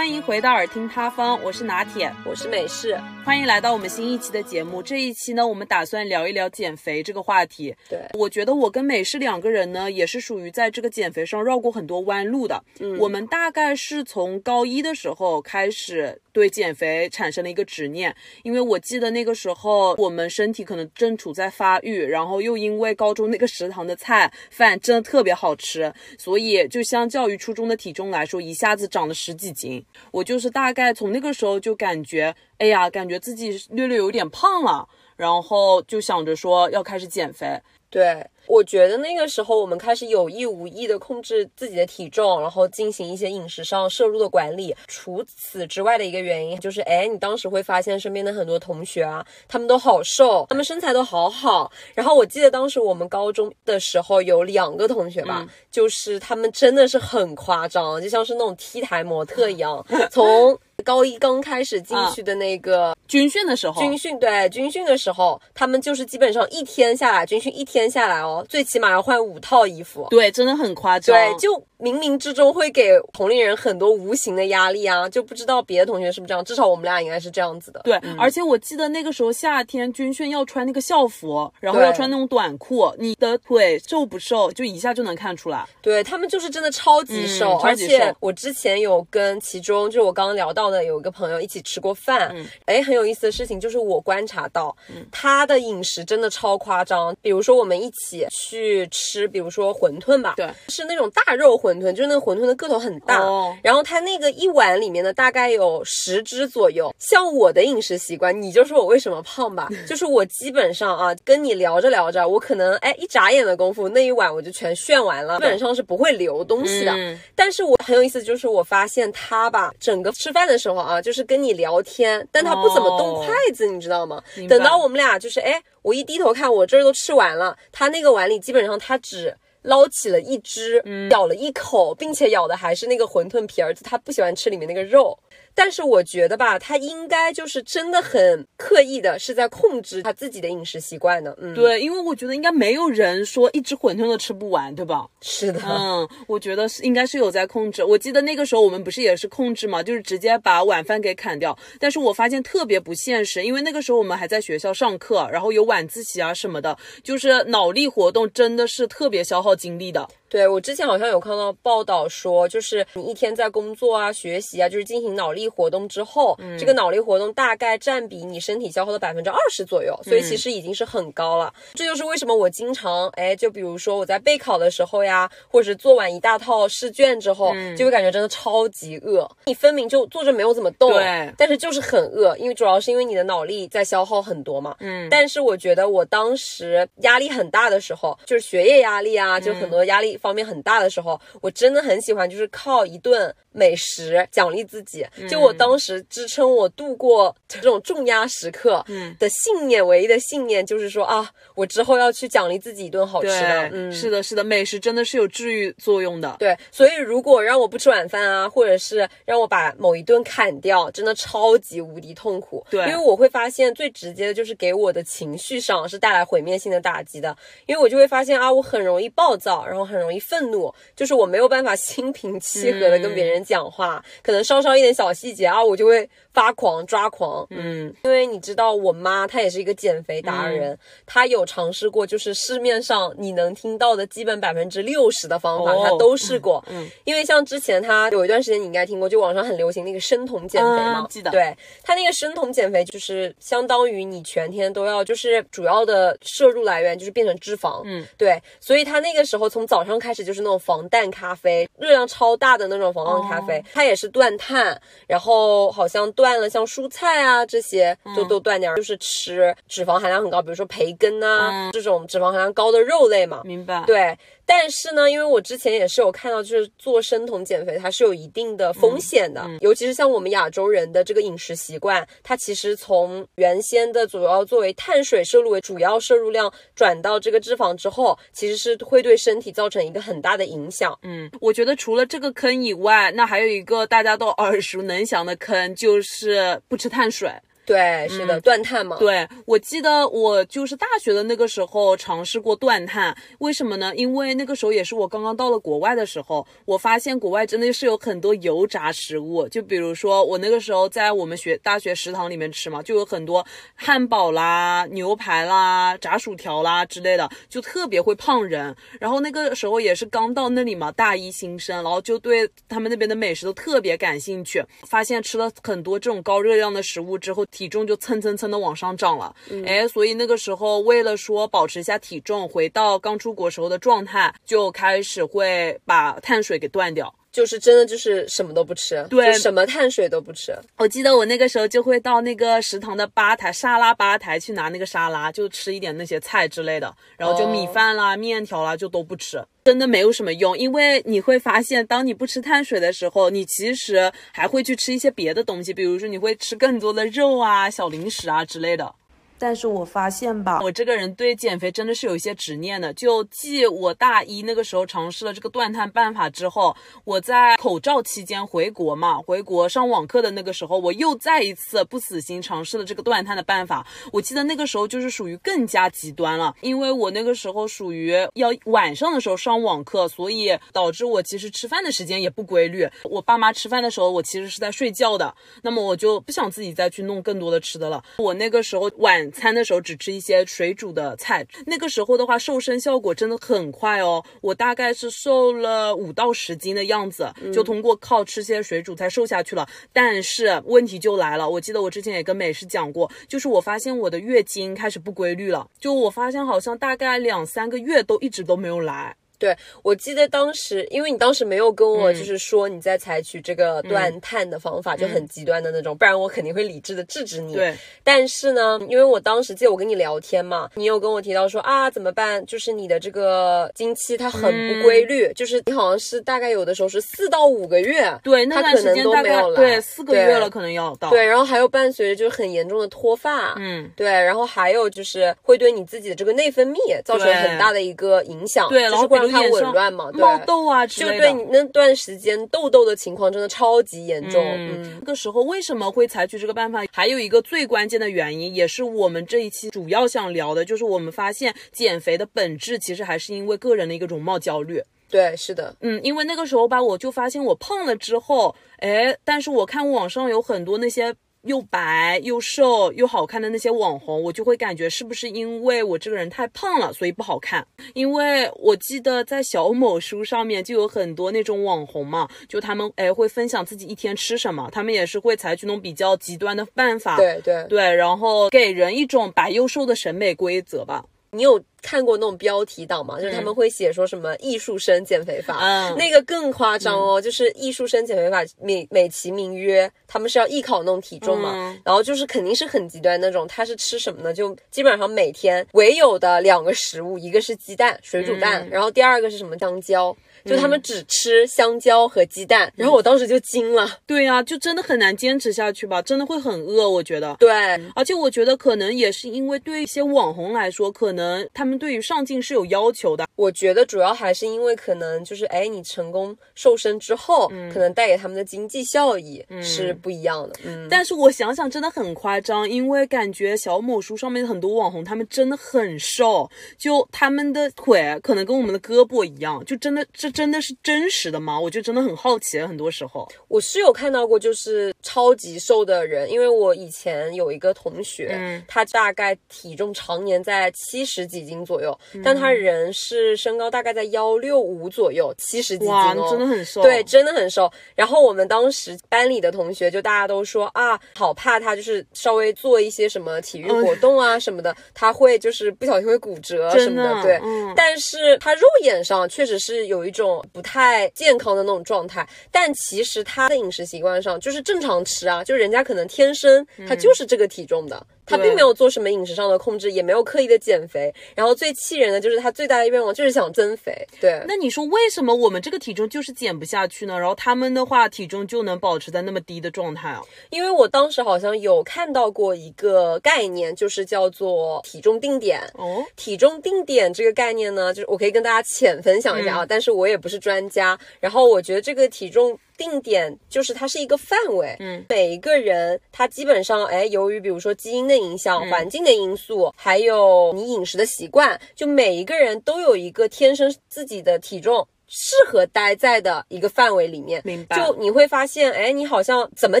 欢迎回到耳听他方，我是拿铁，我是美式，欢迎来到我们新一期的节目。这一期呢，我们打算聊一聊减肥这个话题。对，我觉得我跟美式两个人呢，也是属于在这个减肥上绕过很多弯路的。嗯，我们大概是从高一的时候开始对减肥产生了一个执念，因为我记得那个时候我们身体可能正处在发育，然后又因为高中那个食堂的菜饭真的特别好吃，所以就相较于初中的体重来说，一下子长了十几斤。我就是大概从那个时候就感觉，哎呀，感觉自己略略有点胖了，然后就想着说要开始减肥。对，我觉得那个时候我们开始有意无意的控制自己的体重，然后进行一些饮食上摄入的管理。除此之外的一个原因就是，哎，你当时会发现身边的很多同学啊，他们都好瘦，他们身材都好好。然后我记得当时我们高中的时候有两个同学吧，就是他们真的是很夸张，就像是那种 T 台模特一样，从。高一刚开始进去的那个军训的时候，军训对军训的时候，他们就是基本上一天下来，军训一天下来哦，最起码要换五套衣服，对，真的很夸张，对，就冥冥之中会给同龄人很多无形的压力啊，就不知道别的同学是不是这样，至少我们俩应该是这样子的，对，而且我记得那个时候夏天军训要穿那个校服，然后要穿那种短裤，你的腿瘦不瘦就一下就能看出来，对他们就是真的超级瘦，而且我之前有跟其中就是我刚刚聊到。的有一个朋友一起吃过饭，哎，很有意思的事情就是我观察到他的饮食真的超夸张。比如说我们一起去吃，比如说馄饨吧，对，是那种大肉馄饨，就是那个馄饨的个头很大，然后它那个一碗里面呢大概有十只左右。像我的饮食习惯，你就说我为什么胖吧，就是我基本上啊跟你聊着聊着，我可能哎一眨眼的功夫那一碗我就全炫完了，基本上是不会留东西的。但是我很有意思，就是我发现他吧，整个吃饭的。时候啊，就是跟你聊天，但他不怎么动筷子，你知道吗？等到我们俩就是，哎，我一低头看，我这儿都吃完了，他那个碗里基本上他只捞起了一只，咬了一口，并且咬的还是那个馄饨皮儿，他不喜欢吃里面那个肉。但是我觉得吧，他应该就是真的很刻意的，是在控制他自己的饮食习惯的。嗯，对，因为我觉得应该没有人说一只馄饨都吃不完，对吧？是的，嗯，我觉得是应该是有在控制。我记得那个时候我们不是也是控制嘛，就是直接把晚饭给砍掉。但是我发现特别不现实，因为那个时候我们还在学校上课，然后有晚自习啊什么的，就是脑力活动真的是特别消耗要经历的。对我之前好像有看到报道说，就是你一天在工作啊、学习啊，就是进行脑力活动之后，这个脑力活动大概占比你身体消耗的百分之二十左右，所以其实已经是很高了。这就是为什么我经常哎，就比如说我在备考的时候呀，或者是做完一大套试卷之后，就会感觉真的超级饿。你分明就坐着没有怎么动，对，但是就是很饿，因为主要是因为你的脑力在消耗很多嘛。嗯，但是我觉得我当时压力很大的时候，就是学业压力啊，就很多压力。方面很大的时候，我真的很喜欢，就是靠一顿美食奖励自己。就我当时支撑我度过这种重压时刻的信念，唯一的信念就是说啊，我之后要去奖励自己一顿好吃的。嗯，是的，是的，美食真的是有治愈作用的。对，所以如果让我不吃晚饭啊，或者是让我把某一顿砍掉，真的超级无敌痛苦。对，因为我会发现最直接的就是给我的情绪上是带来毁灭性的打击的。因为我就会发现啊，我很容易暴躁，然后很容易。愤怒就是我没有办法心平气和的跟别人讲话，可能稍稍一点小细节啊，我就会发狂抓狂。嗯，因为你知道我妈她也是一个减肥达人，她有尝试过，就是市面上你能听到的基本百分之六十的方法，她都试过。嗯，因为像之前她有一段时间你应该听过，就网上很流行那个生酮减肥嘛，记得。对，她那个生酮减肥就是相当于你全天都要，就是主要的摄入来源就是变成脂肪。嗯，对，所以她那个时候从早上。开始就是那种防弹咖啡，热量超大的那种防弹咖啡，它也是断碳，然后好像断了像蔬菜啊这些就都断掉，就是吃脂肪含量很高，比如说培根啊这种脂肪含量高的肉类嘛。明白？对。但是呢，因为我之前也是有看到，就是做生酮减肥，它是有一定的风险的。尤其是像我们亚洲人的这个饮食习惯，它其实从原先的主要作为碳水摄入为主要摄入量，转到这个脂肪之后，其实是会对身体造成一个很大的影响。嗯，我觉得除了这个坑以外，那还有一个大家都耳熟能详的坑，就是不吃碳水。对，是的，断碳嘛。对，我记得我就是大学的那个时候尝试过断碳，为什么呢？因为那个时候也是我刚刚到了国外的时候，我发现国外真的是有很多油炸食物，就比如说我那个时候在我们学大学食堂里面吃嘛，就有很多汉堡啦、牛排啦、炸薯条啦之类的，就特别会胖人。然后那个时候也是刚到那里嘛，大一新生，然后就对他们那边的美食都特别感兴趣，发现吃了很多这种高热量的食物之后，体重就蹭蹭蹭的往上涨了。哎，所以那个时候为了说保持一下体重，回到刚出国时候的状态，就开始会把碳水给断掉。就是真的就是什么都不吃，对，什么碳水都不吃。我记得我那个时候就会到那个食堂的吧台沙拉吧台去拿那个沙拉，就吃一点那些菜之类的，然后就米饭啦、面条啦就都不吃，真的没有什么用。因为你会发现，当你不吃碳水的时候，你其实还会去吃一些别的东西，比如说你会吃更多的肉啊、小零食啊之类的。但是我发现吧，我这个人对减肥真的是有一些执念的。就继我大一那个时候尝试了这个断碳办法之后，我在口罩期间回国嘛，回国上网课的那个时候，我又再一次不死心尝试了这个断碳的办法。我记得那个时候就是属于更加极端了，因为我那个时候属于要晚上的时候上网课，所以导致我其实吃饭的时间也不规律。我爸妈吃饭的时候，我其实是在睡觉的，那么我就不想自己再去弄更多的吃的了。我那个时候晚。餐的时候只吃一些水煮的菜，那个时候的话瘦身效果真的很快哦，我大概是瘦了五到十斤的样子，就通过靠吃些水煮菜瘦下去了。但是问题就来了，我记得我之前也跟美食讲过，就是我发现我的月经开始不规律了，就我发现好像大概两三个月都一直都没有来。对，我记得当时，因为你当时没有跟我就是说你在采取这个断碳的方法，就很极端的那种，不然我肯定会理智的制止你。对，但是呢，因为我当时记得我跟你聊天嘛，你有跟我提到说啊，怎么办？就是你的这个经期它很不规律，就是你好像是大概有的时候是四到五个月，对，那段时间大概对四个月了，可能要到。对，然后还有伴随着就是很严重的脱发，嗯，对，然后还有就是会对你自己的这个内分泌造成很大的一个影响，对，然后会。它紊乱嘛，冒痘啊之类的，就对你那段时间痘痘的情况真的超级严重。嗯，那个时候为什么会采取这个办法？还有一个最关键的原因，也是我们这一期主要想聊的，就是我们发现减肥的本质其实还是因为个人的一个容貌焦虑。对，是的，嗯，因为那个时候吧，我就发现我胖了之后，哎，但是我看网上有很多那些。又白又瘦又好看的那些网红，我就会感觉是不是因为我这个人太胖了，所以不好看？因为我记得在小某书上面就有很多那种网红嘛，就他们哎会分享自己一天吃什么，他们也是会采取那种比较极端的办法，对对对，然后给人一种白又瘦的审美规则吧。你有看过那种标题党吗？就是他们会写说什么艺术生减肥法，那个更夸张哦。就是艺术生减肥法，美美其名曰他们是要艺考那种体重嘛，然后就是肯定是很极端那种。他是吃什么呢？就基本上每天唯有的两个食物，一个是鸡蛋，水煮蛋，然后第二个是什么香蕉。就他们只吃香蕉和鸡蛋，然后我当时就惊了。对呀，就真的很难坚持下去吧，真的会很饿，我觉得。对，而且我觉得可能也是因为对一些网红来说，可能他们对于上镜是有要求的。我觉得主要还是因为可能就是，哎，你成功瘦身之后，可能带给他们的经济效益是不一样的。嗯，但是我想想真的很夸张，因为感觉小某书上面很多网红他们真的很瘦，就他们的腿可能跟我们的胳膊一样，就真的这。真的是真实的吗？我就真的很好奇。很多时候，我是有看到过，就是超级瘦的人。因为我以前有一个同学，他大概体重常年在七十几斤左右，但他人是身高大概在幺六五左右，七十几斤哦，真的很瘦。对，真的很瘦。然后我们当时班里的同学就大家都说啊，好怕他就是稍微做一些什么体育活动啊什么的，他会就是不小心会骨折什么的。对，但是他肉眼上确实是有一种。种不太健康的那种状态，但其实他的饮食习惯上就是正常吃啊，就人家可能天生他就是这个体重的。他并没有做什么饮食上的控制，也没有刻意的减肥。然后最气人的就是他最大的愿望就是想增肥。对，那你说为什么我们这个体重就是减不下去呢？然后他们的话体重就能保持在那么低的状态啊？因为我当时好像有看到过一个概念，就是叫做体重定点。哦，体重定点这个概念呢，就是我可以跟大家浅分享一下啊，但是我也不是专家。然后我觉得这个体重。定点就是它是一个范围，嗯，每一个人他基本上，哎，由于比如说基因的影响、环境的因素，还有你饮食的习惯，就每一个人都有一个天生自己的体重。适合待在的一个范围里面，明白？就你会发现，哎，你好像怎么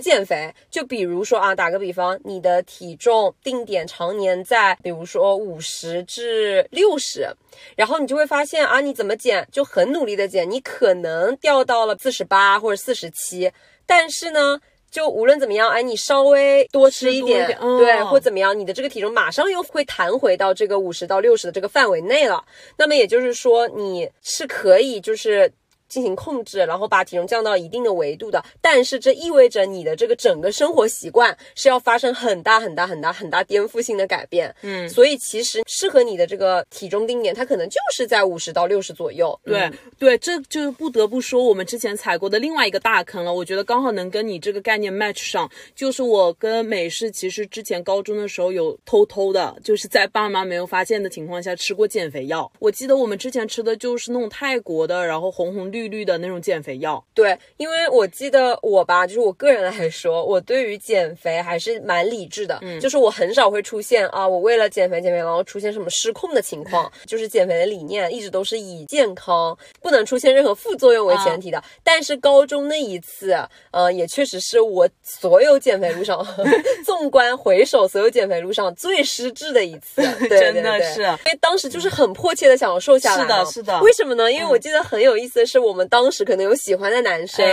减肥？就比如说啊，打个比方，你的体重定点常年在，比如说五十至六十，然后你就会发现啊，你怎么减就很努力的减，你可能掉到了四十八或者四十七，但是呢。就无论怎么样，哎，你稍微多吃一点，对，或怎么样，你的这个体重马上又会弹回到这个五十到六十的这个范围内了。那么也就是说，你是可以就是。进行控制，然后把体重降到一定的维度的，但是这意味着你的这个整个生活习惯是要发生很大很大很大很大颠覆性的改变。嗯，所以其实适合你的这个体重定点，它可能就是在五十到六十左右。对对，这就不得不说我们之前踩过的另外一个大坑了。我觉得刚好能跟你这个概念 match 上，就是我跟美式其实之前高中的时候有偷偷的，就是在爸妈没有发现的情况下吃过减肥药。我记得我们之前吃的就是那种泰国的，然后红红绿。绿绿的那种减肥药，对，因为我记得我吧，就是我个人来说，我对于减肥还是蛮理智的，嗯，就是我很少会出现啊，我为了减肥减肥然后出现什么失控的情况，就是减肥的理念一直都是以健康不能出现任何副作用为前提的。但是高中那一次，呃，也确实是我所有减肥路上，纵观回首所有减肥路上最失智的一次，真的是，因为当时就是很迫切的想要瘦下来，是的，是的，为什么呢？因为我记得很有意思的是我。我们当时可能有喜欢的男生，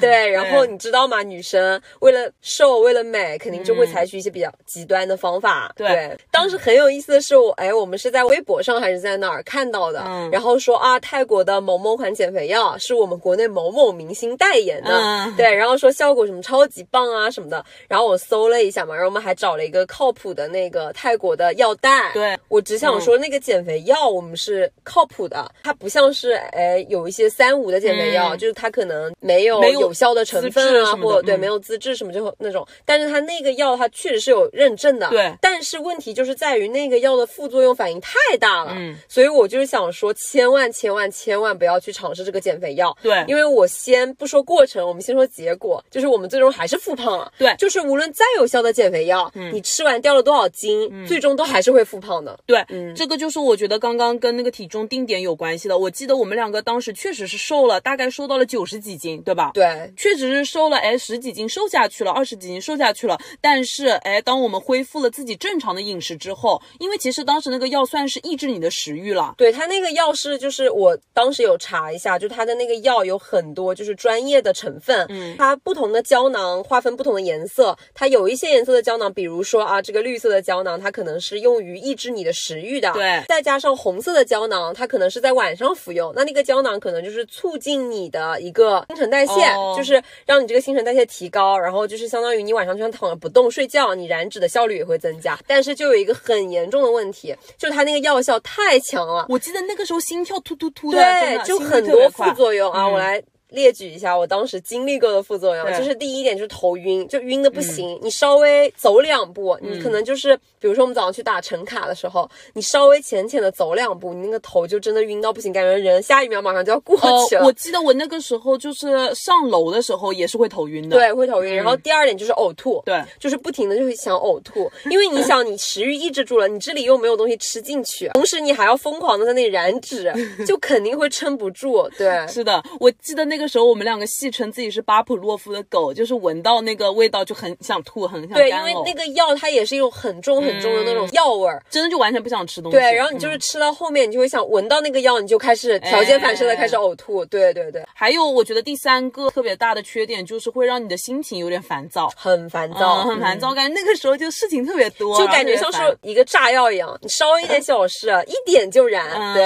对，然后你知道吗？女生为了瘦，为了美，肯定就会采取一些比较极端的方法。对，当时很有意思的是，我哎，我们是在微博上还是在哪儿看到的？然后说啊，泰国的某某款减肥药是我们国内某某明星代言的，对，然后说效果什么超级棒啊什么的。然后我搜了一下嘛，然后我们还找了一个靠谱的那个泰国的药代。对我只想说，那个减肥药我们是靠谱的，它不像是哎有一些三。五的减肥药就是它可能没有有效的成分啊，或对没有资质什么就那种，但是它那个药它确实是有认证的。对，但是问题就是在于那个药的副作用反应太大了。嗯，所以我就是想说，千万千万千万不要去尝试这个减肥药。对，因为我先不说过程，我们先说结果，就是我们最终还是复胖了。对，就是无论再有效的减肥药，你吃完掉了多少斤，最终都还是会复胖的。对，这个就是我觉得刚刚跟那个体重定点有关系的。我记得我们两个当时确实是。瘦了，大概瘦到了九十几斤，对吧？对，确实是瘦了，哎，十几斤瘦下去了，二十几斤瘦下去了。但是，哎，当我们恢复了自己正常的饮食之后，因为其实当时那个药算是抑制你的食欲了。对，它那个药是，就是我当时有查一下，就它的那个药有很多就是专业的成分，嗯，它不同的胶囊划分不同的颜色，它有一些颜色的胶囊，比如说啊，这个绿色的胶囊，它可能是用于抑制你的食欲的，对，再加上红色的胶囊，它可能是在晚上服用，那那个胶囊可能就是。促进你的一个新陈代谢，就是让你这个新陈代谢提高，然后就是相当于你晚上就算躺着不动睡觉，你燃脂的效率也会增加。但是就有一个很严重的问题，就是它那个药效太强了。我记得那个时候心跳突突突的，对，就很多副作用啊，我来。列举一下我当时经历过的副作用，就是第一点就是头晕，就晕的不行。你稍微走两步，你可能就是，比如说我们早上去打晨卡的时候，你稍微浅浅的走两步，你那个头就真的晕到不行，感觉人下一秒马上就要过去了。我记得我那个时候就是上楼的时候也是会头晕的，对，会头晕。然后第二点就是呕吐，对，就是不停的就会想呕吐，因为你想你食欲抑制住了，你这里又没有东西吃进去，同时你还要疯狂的在那里燃脂，就肯定会撑不住。对，是的，我记得那个时候我们两个。戏称自己是巴甫洛夫的狗，就是闻到那个味道就很想吐，很想对，因为那个药它也是一种很重很重的那种药味儿，真的就完全不想吃东西。对，然后你就是吃到后面，你就会想闻到那个药，你就开始条件反射的开始呕吐。对对对。还有，我觉得第三个特别大的缺点就是会让你的心情有点烦躁，很烦躁，很烦躁，感觉那个时候就事情特别多，就感觉像是一个炸药一样，你稍微一点小事一点就燃。对。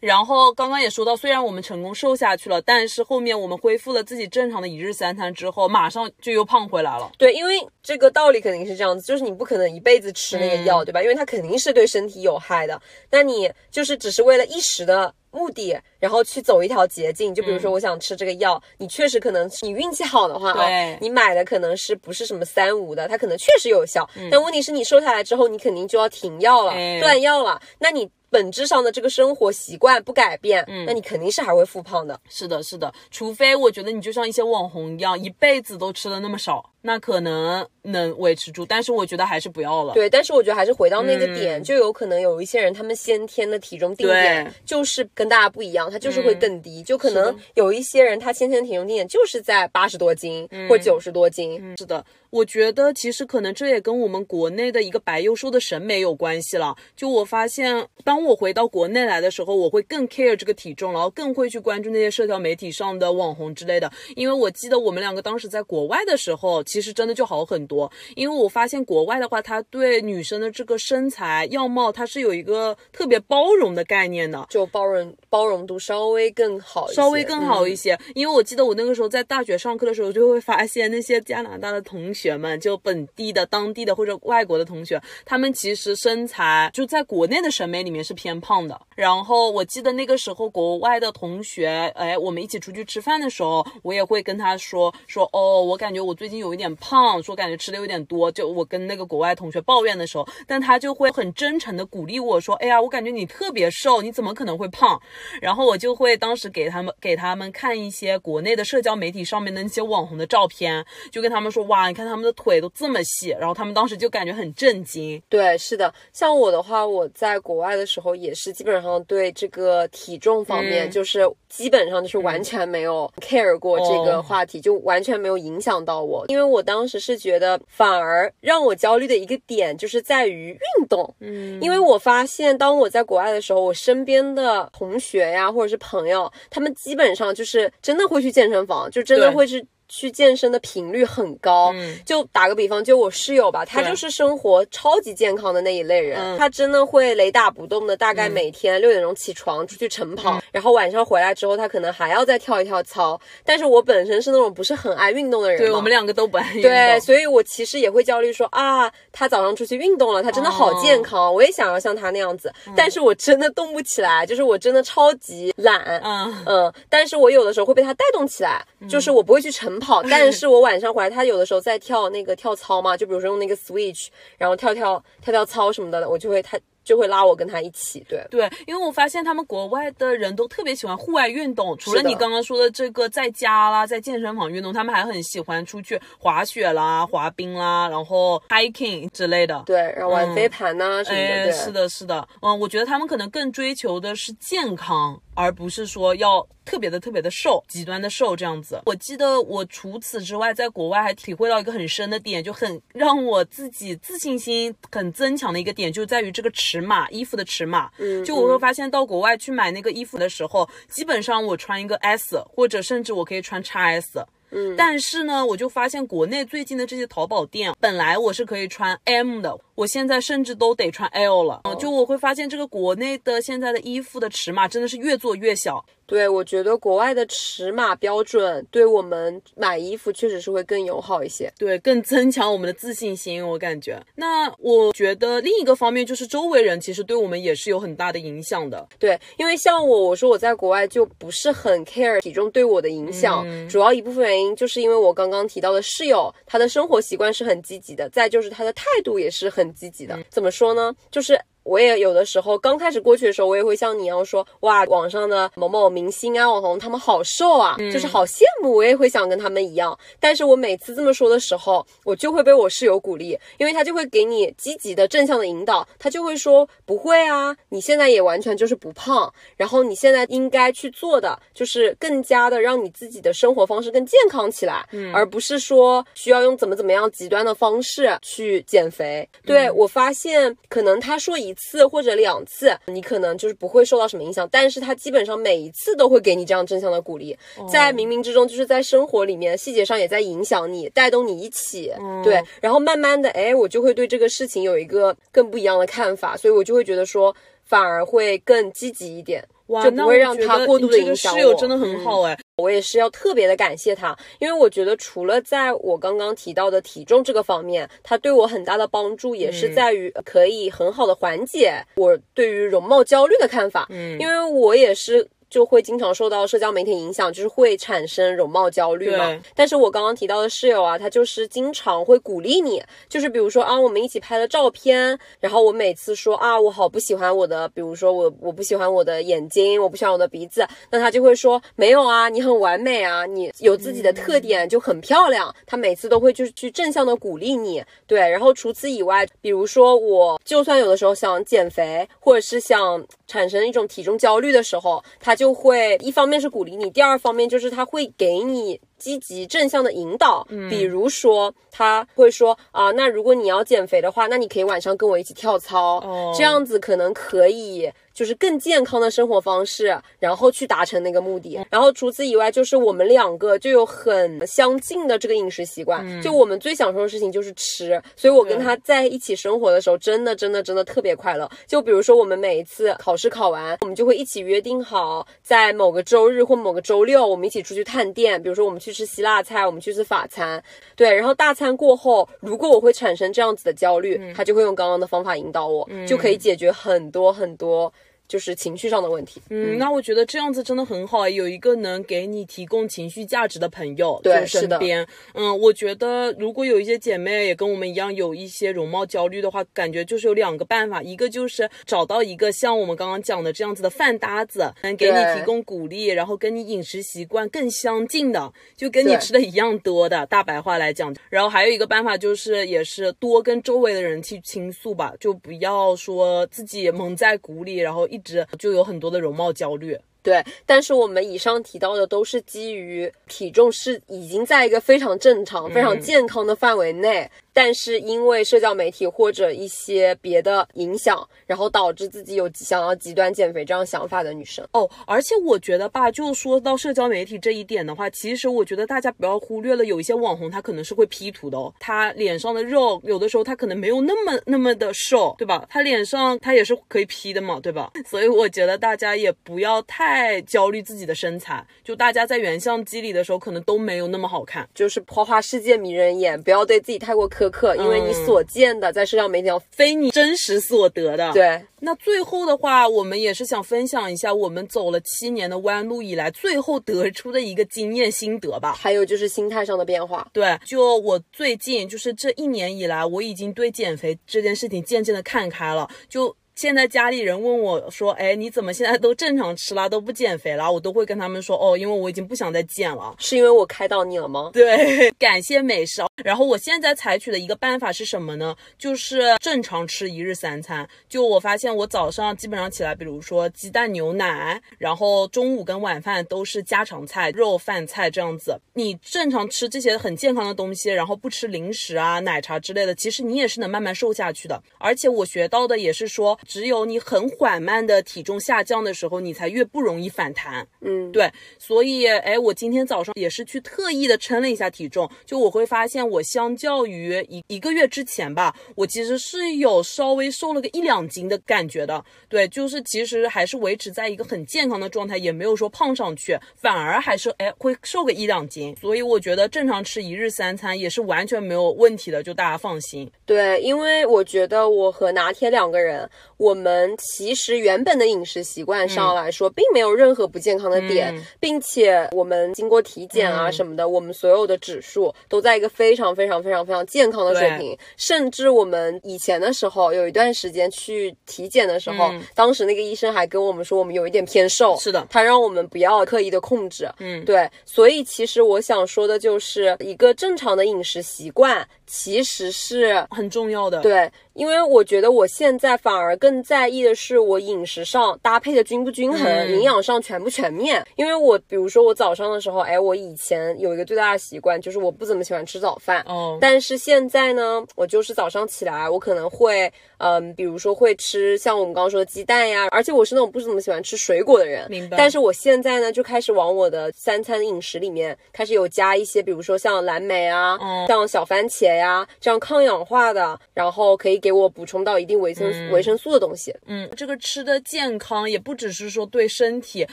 然后刚刚也说到，虽然我们成功瘦下去了，但是后面我们恢复了自己正常的一日三餐之后，马上就又胖回来了。对，因为这个道理肯定是这样子，就是你不可能一辈子吃那个药，对吧？因为它肯定是对身体有害的。那你就是只是为了一时的。目的，然后去走一条捷径。就比如说，我想吃这个药，你确实可能你运气好的话啊，你买的可能是不是什么三无的，它可能确实有效。但问题是你瘦下来之后，你肯定就要停药了，断药了。那你。本质上的这个生活习惯不改变，嗯，那你肯定是还会复胖的。是的，是的，除非我觉得你就像一些网红一样，一辈子都吃的那么少。那可能能维持住，但是我觉得还是不要了。对，但是我觉得还是回到那个点，就有可能有一些人，他们先天的体重定点就是跟大家不一样，他就是会更低。就可能有一些人，他先天体重定点就是在八十多斤或九十多斤。是的，我觉得其实可能这也跟我们国内的一个白幼瘦的审美有关系了。就我发现，当我回到国内来的时候，我会更 care 这个体重，然后更会去关注那些社交媒体上的网红之类的。因为我记得我们两个当时在国外的时候。其实真的就好很多，因为我发现国外的话，他对女生的这个身材样貌，它是有一个特别包容的概念的，就包容包容度稍微更好，稍微更好一些。因为我记得我那个时候在大学上课的时候，就会发现那些加拿大的同学们，就本地的、当地的或者外国的同学，他们其实身材就在国内的审美里面是偏胖的。然后我记得那个时候国外的同学，哎，我们一起出去吃饭的时候，我也会跟他说说，哦，我感觉我最近有一点。点胖，说感觉吃的有点多，就我跟那个国外同学抱怨的时候，但他就会很真诚的鼓励我说，哎呀，我感觉你特别瘦，你怎么可能会胖？然后我就会当时给他们给他们看一些国内的社交媒体上面的那些网红的照片，就跟他们说，哇，你看他们的腿都这么细，然后他们当时就感觉很震惊。对，是的，像我的话，我在国外的时候也是基本上对这个体重方面，就是基本上就是完全没有 care 过这个话题，就完全没有影响到我，因为。我当时是觉得，反而让我焦虑的一个点就是在于运动，嗯，因为我发现，当我在国外的时候，我身边的同学呀，或者是朋友，他们基本上就是真的会去健身房，就真的会是。去健身的频率很高，就打个比方，就我室友吧，他就是生活超级健康的那一类人，他真的会雷打不动的，大概每天六点钟起床出去晨跑，然后晚上回来之后，他可能还要再跳一跳操。但是我本身是那种不是很爱运动的人，对我们两个都不爱。运动，对，所以我其实也会焦虑说啊，他早上出去运动了，他真的好健康，我也想要像他那样子，但是我真的动不起来，就是我真的超级懒，嗯。嗯，但是我有的时候会被他带动起来，就是我不会去晨跑。跑，但是我晚上回来，他有的时候在跳那个跳操嘛，就比如说用那个 Switch，然后跳跳跳跳操什么的，我就会他。就会拉我跟他一起，对。对，因为我发现他们国外的人都特别喜欢户外运动，除了你刚刚说的这个在家啦，在健身房运动，他们还很喜欢出去滑雪啦、滑冰啦，然后 hiking 之类的，对，然后玩飞盘呐什么的，是的，是的，嗯，我觉得他们可能更追求的是健康，而不是说要特别的特别的瘦，极端的瘦这样子。我记得我除此之外，在国外还体会到一个很深的点，就很让我自己自信心很增强的一个点，就在于这个尺。码衣服的尺码，嗯，就我会发现到国外去买那个衣服的时候，基本上我穿一个 S，或者甚至我可以穿 XS，嗯，但是呢，我就发现国内最近的这些淘宝店，本来我是可以穿 M 的。我现在甚至都得穿 L 了，就我会发现这个国内的现在的衣服的尺码真的是越做越小。对，我觉得国外的尺码标准对我们买衣服确实是会更友好一些，对，更增强我们的自信心。我感觉，那我觉得另一个方面就是周围人其实对我们也是有很大的影响的。对，因为像我，我说我在国外就不是很 care 体重对我的影响，主要一部分原因就是因为我刚刚提到的室友，他的生活习惯是很积极的，再就是他的态度也是很。很积极的，怎么说呢？就是。我也有的时候刚开始过去的时候，我也会像你一样说，哇，网上的某某明星啊、网红他们好瘦啊，就是好羡慕，我也会想跟他们一样。但是我每次这么说的时候，我就会被我室友鼓励，因为他就会给你积极的正向的引导，他就会说不会啊，你现在也完全就是不胖，然后你现在应该去做的就是更加的让你自己的生活方式更健康起来，嗯，而不是说需要用怎么怎么样极端的方式去减肥。对我发现，可能他说一。次或者两次，你可能就是不会受到什么影响，但是他基本上每一次都会给你这样正向的鼓励，在冥冥之中，就是在生活里面细节上也在影响你，带动你一起，对，然后慢慢的，哎，我就会对这个事情有一个更不一样的看法，所以我就会觉得说。反而会更积极一点。哇，就不会让他过度的影响我。室友真的很好哎，我也是要特别的感谢他，因为我觉得除了在我刚刚提到的体重这个方面，他对我很大的帮助也是在于可以很好的缓解我对于容貌焦虑的看法。嗯，因为我也是。就会经常受到社交媒体影响，就是会产生容貌焦虑嘛。但是我刚刚提到的室友啊，他就是经常会鼓励你，就是比如说啊，我们一起拍了照片，然后我每次说啊，我好不喜欢我的，比如说我我不喜欢我的眼睛，我不喜欢我的鼻子，那他就会说没有啊，你很完美啊，你有自己的特点就很漂亮。他每次都会就是去正向的鼓励你，对。然后除此以外，比如说我就算有的时候想减肥，或者是想产生一种体重焦虑的时候，他就。就会一方面是鼓励你，第二方面就是他会给你积极正向的引导，比如说他会说啊，那如果你要减肥的话，那你可以晚上跟我一起跳操，这样子可能可以。就是更健康的生活方式，然后去达成那个目的。然后除此以外，就是我们两个就有很相近的这个饮食习惯。就我们最享受的事情就是吃，所以我跟他在一起生活的时候，真的真的真的特别快乐。就比如说我们每一次考试考完，我们就会一起约定好，在某个周日或某个周六，我们一起出去探店。比如说我们去吃希腊菜，我们去吃法餐。对，然后大餐过后，如果我会产生这样子的焦虑，他就会用刚刚的方法引导我，就可以解决很多很多。就是情绪上的问题，嗯，那我觉得这样子真的很好，有一个能给你提供情绪价值的朋友在身边，嗯，我觉得如果有一些姐妹也跟我们一样有一些容貌焦虑的话，感觉就是有两个办法，一个就是找到一个像我们刚刚讲的这样子的饭搭子，能给你提供鼓励，然后跟你饮食习惯更相近的，就跟你吃的一样多的，大白话来讲，然后还有一个办法就是也是多跟周围的人去倾诉吧，就不要说自己蒙在鼓里，然后。一直就有很多的容貌焦虑。对，但是我们以上提到的都是基于体重是已经在一个非常正常、非常健康的范围内，但是因为社交媒体或者一些别的影响，然后导致自己有想要极端减肥这样想法的女生哦。而且我觉得吧，就说到社交媒体这一点的话，其实我觉得大家不要忽略了，有一些网红他可能是会 P 图的哦，他脸上的肉有的时候他可能没有那么那么的瘦，对吧？他脸上他也是可以 P 的嘛，对吧？所以我觉得大家也不要太。太焦虑自己的身材，就大家在原相机里的时候，可能都没有那么好看。就是花花世界迷人眼，不要对自己太过苛刻，因为你所见的在社交媒体上非你真实所得的。对，那最后的话，我们也是想分享一下我们走了七年的弯路以来，最后得出的一个经验心得吧。还有就是心态上的变化。对，就我最近就是这一年以来，我已经对减肥这件事情渐渐的看开了。就现在家里人问我说：“哎，你怎么现在都正常吃啦，都不减肥了？”我都会跟他们说：“哦，因为我已经不想再减了。”是因为我开导你了吗？对，感谢美食。然后我现在采取的一个办法是什么呢？就是正常吃一日三餐。就我发现，我早上基本上起来，比如说鸡蛋牛奶，然后中午跟晚饭都是家常菜，肉饭菜这样子。你正常吃这些很健康的东西，然后不吃零食啊、奶茶之类的，其实你也是能慢慢瘦下去的。而且我学到的也是说。只有你很缓慢的体重下降的时候，你才越不容易反弹。嗯，对。所以，哎，我今天早上也是去特意的称了一下体重，就我会发现，我相较于一一个月之前吧，我其实是有稍微瘦了个一两斤的感觉的。对，就是其实还是维持在一个很健康的状态，也没有说胖上去，反而还是哎会瘦个一两斤。所以我觉得正常吃一日三餐也是完全没有问题的，就大家放心。对，因为我觉得我和拿铁两个人。我们其实原本的饮食习惯上来说，并没有任何不健康的点，并且我们经过体检啊什么的，我们所有的指数都在一个非常非常非常非常健康的水平。甚至我们以前的时候，有一段时间去体检的时候，当时那个医生还跟我们说，我们有一点偏瘦。是的，他让我们不要刻意的控制。嗯，对。所以其实我想说的就是一个正常的饮食习惯。其实是很重要的，对，因为我觉得我现在反而更在意的是我饮食上搭配的均不均衡，营养上全不全面。因为我比如说我早上的时候，哎，我以前有一个最大的习惯就是我不怎么喜欢吃早饭，哦，但是现在呢，我就是早上起来我可能会，嗯，比如说会吃像我们刚刚说的鸡蛋呀，而且我是那种不怎么喜欢吃水果的人，明白。但是我现在呢就开始往我的三餐饮食里面开始有加一些，比如说像蓝莓啊，像小番茄。呀，这样抗氧化的，然后可以给我补充到一定维生维生素的东西。嗯，这个吃的健康也不只是说对身体，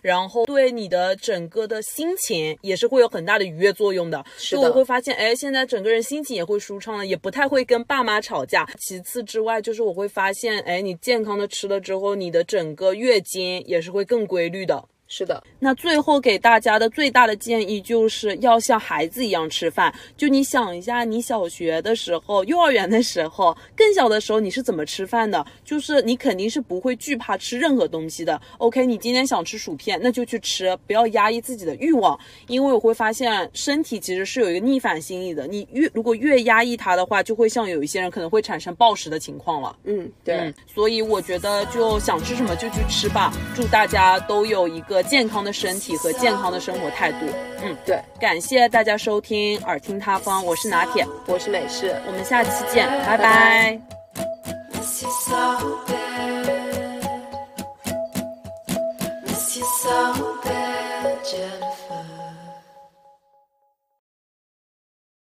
然后对你的整个的心情也是会有很大的愉悦作用的。是的，我会发现，哎，现在整个人心情也会舒畅了，也不太会跟爸妈吵架。其次之外，就是我会发现，哎，你健康的吃了之后，你的整个月经也是会更规律的。是的，那最后给大家的最大的建议就是要像孩子一样吃饭。就你想一下，你小学的时候、幼儿园的时候、更小的时候，你是怎么吃饭的？就是你肯定是不会惧怕吃任何东西的。OK，你今天想吃薯片，那就去吃，不要压抑自己的欲望，因为我会发现身体其实是有一个逆反心理的。你越如果越压抑它的话，就会像有一些人可能会产生暴食的情况了。嗯，对。所以我觉得就想吃什么就去吃吧。祝大家都有一个。健康的身体和健康的生活态度，嗯，对，感谢大家收听耳听他方，我是拿铁，我是美式，我们下期见，拜拜。